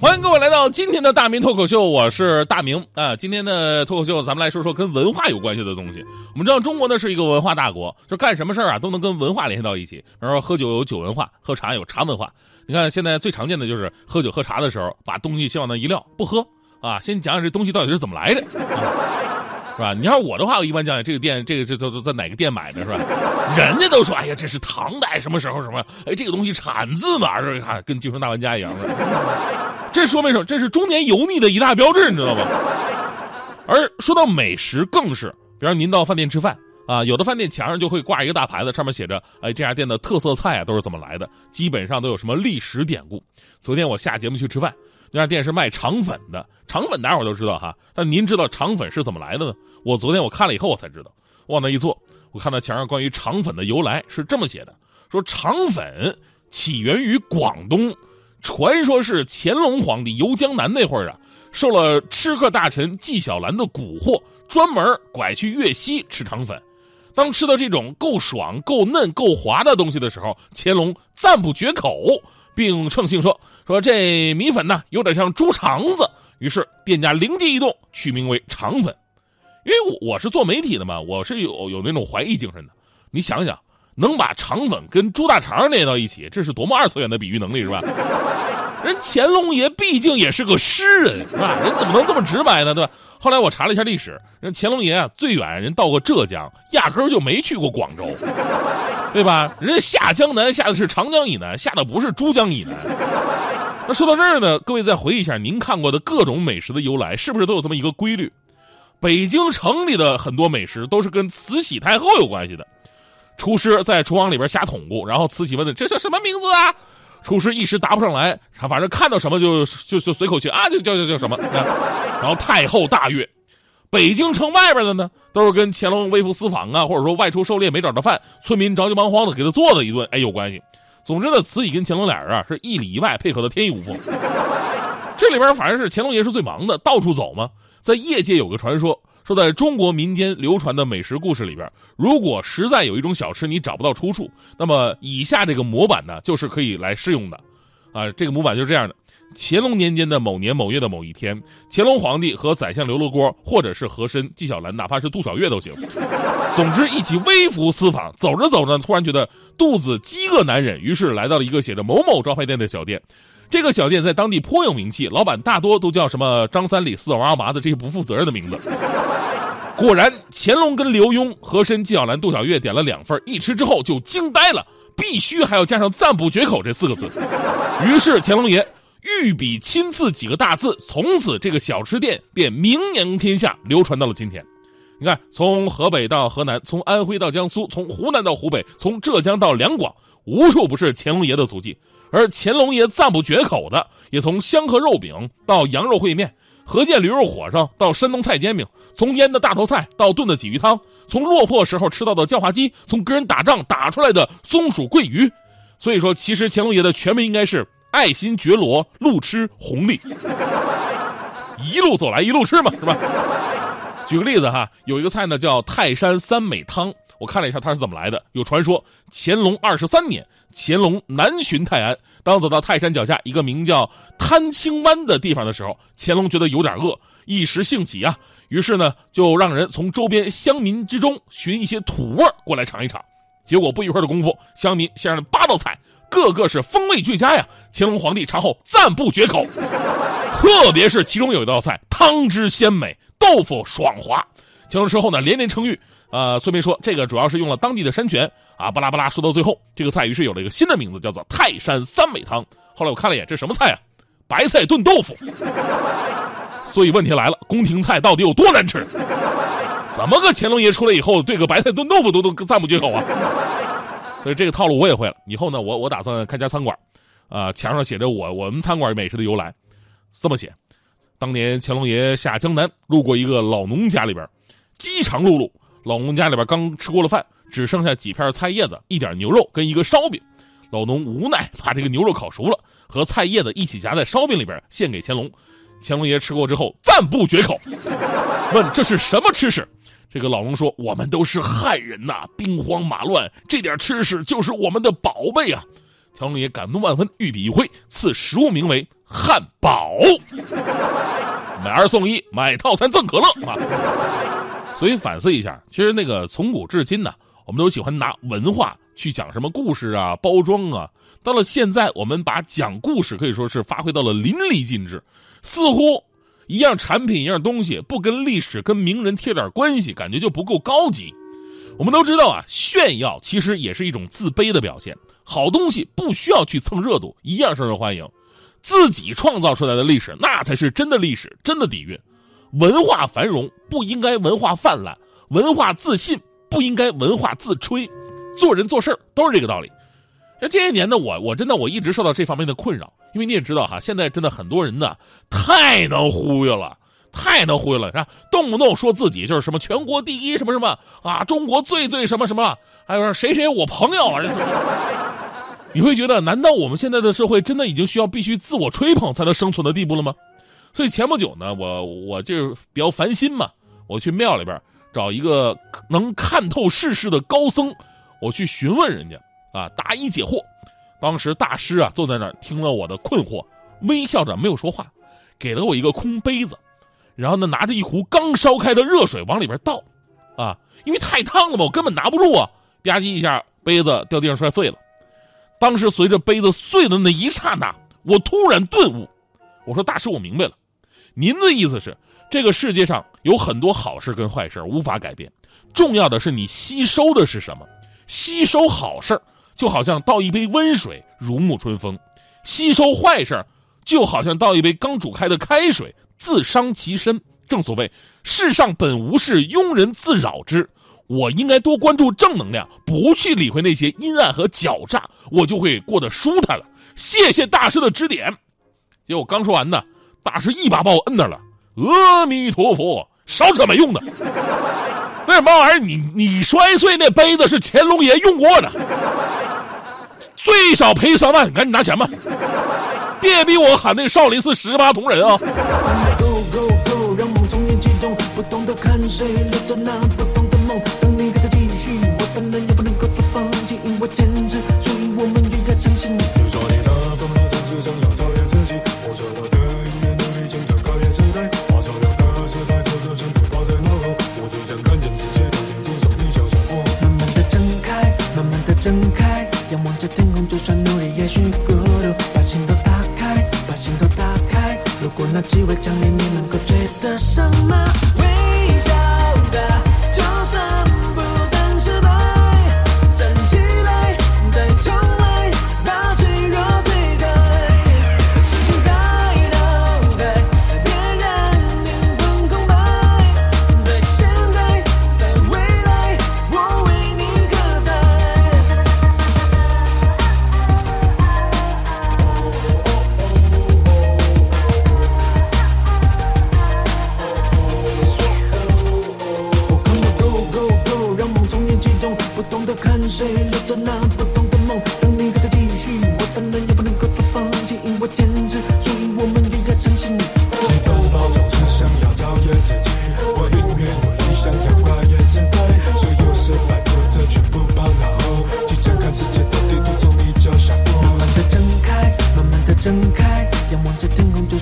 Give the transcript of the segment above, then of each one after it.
欢迎各位来到今天的大明脱口秀，我是大明啊。今天的脱口秀，咱们来说说跟文化有关系的东西。我们知道中国呢是一个文化大国，就干什么事儿啊都能跟文化联系到一起。比如说喝酒有酒文化，喝茶有茶文化。你看现在最常见的就是喝酒喝茶的时候，把东西先往那一撂，不喝啊，先讲讲这东西到底是怎么来的。是吧？你要我的话，我一般讲讲这个店，这个这都都在哪个店买的，是吧？人家都说，哎呀，这是唐代什么时候什么？哎，这个东西产自哪儿？看跟京城大玩家一样。这说明什么？这是中年油腻的一大标志，你知道吗？而说到美食，更是，比方您到饭店吃饭啊，有的饭店墙上就会挂一个大牌子，上面写着，哎，这家店的特色菜啊都是怎么来的，基本上都有什么历史典故。昨天我下节目去吃饭。那家店是卖肠粉的，肠粉大伙都知道哈。但您知道肠粉是怎么来的呢？我昨天我看了以后我才知道。往那一坐，我看到墙上关于肠粉的由来是这么写的：说肠粉起源于广东，传说是乾隆皇帝游江南那会儿啊，受了吃客大臣纪晓岚的蛊惑，专门拐去粤西吃肠粉。当吃到这种够爽、够嫩、够滑的东西的时候，乾隆赞不绝口。并称性说：“说这米粉呢，有点像猪肠子。”于是店家灵机一动，取名为肠粉。因为我是做媒体的嘛，我是有有那种怀疑精神的。你想想，能把肠粉跟猪大肠连到一起，这是多么二次元的比喻能力，是吧？人乾隆爷毕竟也是个诗人，是吧？人怎么能这么直白呢？对吧？后来我查了一下历史，人乾隆爷啊，最远人到过浙江，压根儿就没去过广州。对吧？人家下江南下的是长江以南，下的不是珠江以南。那说到这儿呢，各位再回忆一下，您看过的各种美食的由来，是不是都有这么一个规律？北京城里的很多美食都是跟慈禧太后有关系的。厨师在厨房里边瞎捅咕，然后慈禧问的这叫什么名字啊？厨师一时答不上来，反正看到什么就就就随口去啊，就叫叫叫什么。然后太后大悦。北京城外边的呢，都是跟乾隆微服私访啊，或者说外出狩猎没找着饭，村民着急忙慌的给他做了一顿，哎，有关系。总之呢，慈禧跟乾隆俩人啊，是一里一外配合的天衣无缝。这里边反正是乾隆爷是最忙的，到处走嘛。在业界有个传说，说在中国民间流传的美食故事里边，如果实在有一种小吃你找不到出处，那么以下这个模板呢，就是可以来试用的。啊，这个模板就是这样的。乾隆年间的某年某月的某一天，乾隆皇帝和宰相刘罗锅，或者是和珅、纪晓岚，哪怕是杜小月都行。总之，一起微服私访，走着走着，突然觉得肚子饥饿难忍，于是来到了一个写着“某某招牌店”的小店。这个小店在当地颇有名气，老板大多都叫什么张三李四王二麻子这些不负责任的名字。果然，乾隆跟刘墉、和珅、纪晓岚、杜小月点了两份，一吃之后就惊呆了，必须还要加上“赞不绝口”这四个字。于是乾隆爷。御笔亲赐几个大字，从此这个小吃店便名扬天下，流传到了今天。你看，从河北到河南，从安徽到江苏，从湖南到湖北，从浙江到两广，无处不是乾隆爷的足迹。而乾隆爷赞不绝口的，也从香河肉饼到羊肉烩面，河间驴肉火烧到山东菜煎饼，从腌的大头菜到炖的鲫鱼汤，从落魄时候吃到的叫花鸡，从跟人打仗打出来的松鼠桂鱼。所以说，其实乾隆爷的全名应该是。爱新觉罗路痴红利，一路走来一路吃嘛，是吧？举个例子哈，有一个菜呢叫泰山三美汤，我看了一下它是怎么来的。有传说，乾隆二十三年，乾隆南巡泰安，当走到泰山脚下一个名叫滩青湾的地方的时候，乾隆觉得有点饿，一时兴起啊，于是呢就让人从周边乡民之中寻一些土味过来尝一尝。结果不一会儿的功夫，乡民献上了八道菜。个个是风味俱佳呀！乾隆皇帝尝后赞不绝口，特别是其中有一道菜，汤汁鲜美，豆腐爽滑。乾隆之后呢，连连称誉。呃，孙膑说这个主要是用了当地的山泉啊，巴拉巴拉说到最后，这个菜于是有了一个新的名字，叫做泰山三美汤。后来我看了一眼，这什么菜啊？白菜炖豆腐。所以问题来了，宫廷菜到底有多难吃？怎么个乾隆爷出来以后，对个白菜炖豆腐都都赞不绝口啊？所以这个套路我也会了。以后呢，我我打算开家餐馆，啊，墙上写着我我们餐馆美食的由来，这么写：当年乾隆爷下江南，路过一个老农家里边，饥肠辘辘。老农家里边刚吃过了饭，只剩下几片菜叶子、一点牛肉跟一个烧饼。老农无奈把这个牛肉烤熟了，和菜叶子一起夹在烧饼里边献给乾隆。乾隆爷吃过之后赞不绝口，问这是什么吃食？这个老龙说：“我们都是汉人呐，兵荒马乱，这点吃食就是我们的宝贝啊！”乾隆爷感动万分，御笔一挥，赐食物名为汉堡。买二送一，买套餐赠可乐啊！所以反思一下，其实那个从古至今呢，我们都喜欢拿文化去讲什么故事啊、包装啊。到了现在，我们把讲故事可以说是发挥到了淋漓尽致，似乎一样产品、一样东西不跟历史、跟名人贴点关系，感觉就不够高级。我们都知道啊，炫耀其实也是一种自卑的表现。好东西不需要去蹭热度，一样受人欢迎。自己创造出来的历史，那才是真的历史，真的底蕴。文化繁荣不应该文化泛滥，文化自信不应该文化自吹。做人做事都是这个道理。这些年呢，我我真的我一直受到这方面的困扰，因为你也知道哈，现在真的很多人呢太能忽悠了，太能忽悠了，是吧？动不动说自己就是什么全国第一什么什么啊，中国最最什么什么，还有谁谁我朋友啊，这你会觉得，难道我们现在的社会真的已经需要必须自我吹捧才能生存的地步了吗？所以前不久呢，我我就是比较烦心嘛，我去庙里边找一个能看透世事的高僧，我去询问人家。啊，答疑解惑。当时大师啊坐在那儿听了我的困惑，微笑着没有说话，给了我一个空杯子，然后呢拿着一壶刚烧开的热水往里边倒，啊，因为太烫了嘛，我根本拿不住啊，吧唧一下杯子掉地上摔碎了。当时随着杯子碎的那一刹那，我突然顿悟，我说大师，我明白了，您的意思是这个世界上有很多好事跟坏事无法改变，重要的是你吸收的是什么，吸收好事。就好像倒一杯温水，如沐春风；吸收坏事儿就好像倒一杯刚煮开的开水，自伤其身。正所谓“世上本无事，庸人自扰之”。我应该多关注正能量，不去理会那些阴暗和狡诈，我就会过得舒坦了。谢谢大师的指点。结果刚说完呢，大师一把把我摁那儿了。阿弥陀佛，少扯没用的。那什么玩意儿？你你摔碎那杯子是乾隆爷用过的。最少赔三万，赶紧拿钱吧！别逼我喊那个少林寺十八铜人啊！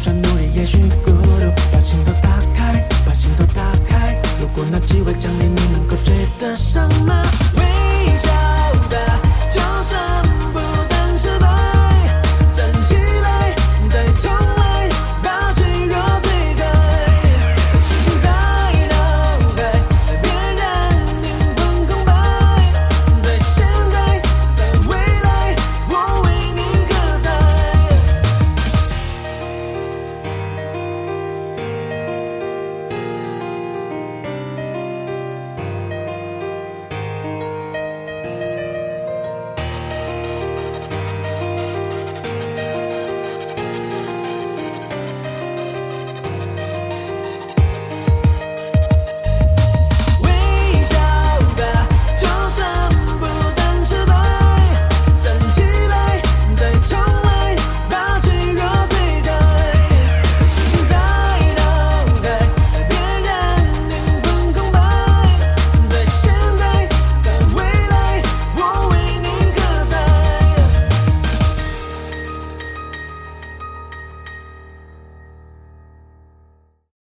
算努力，也许孤独。把心都打开，把心都打开。如果那机会降临，你能够追得上吗？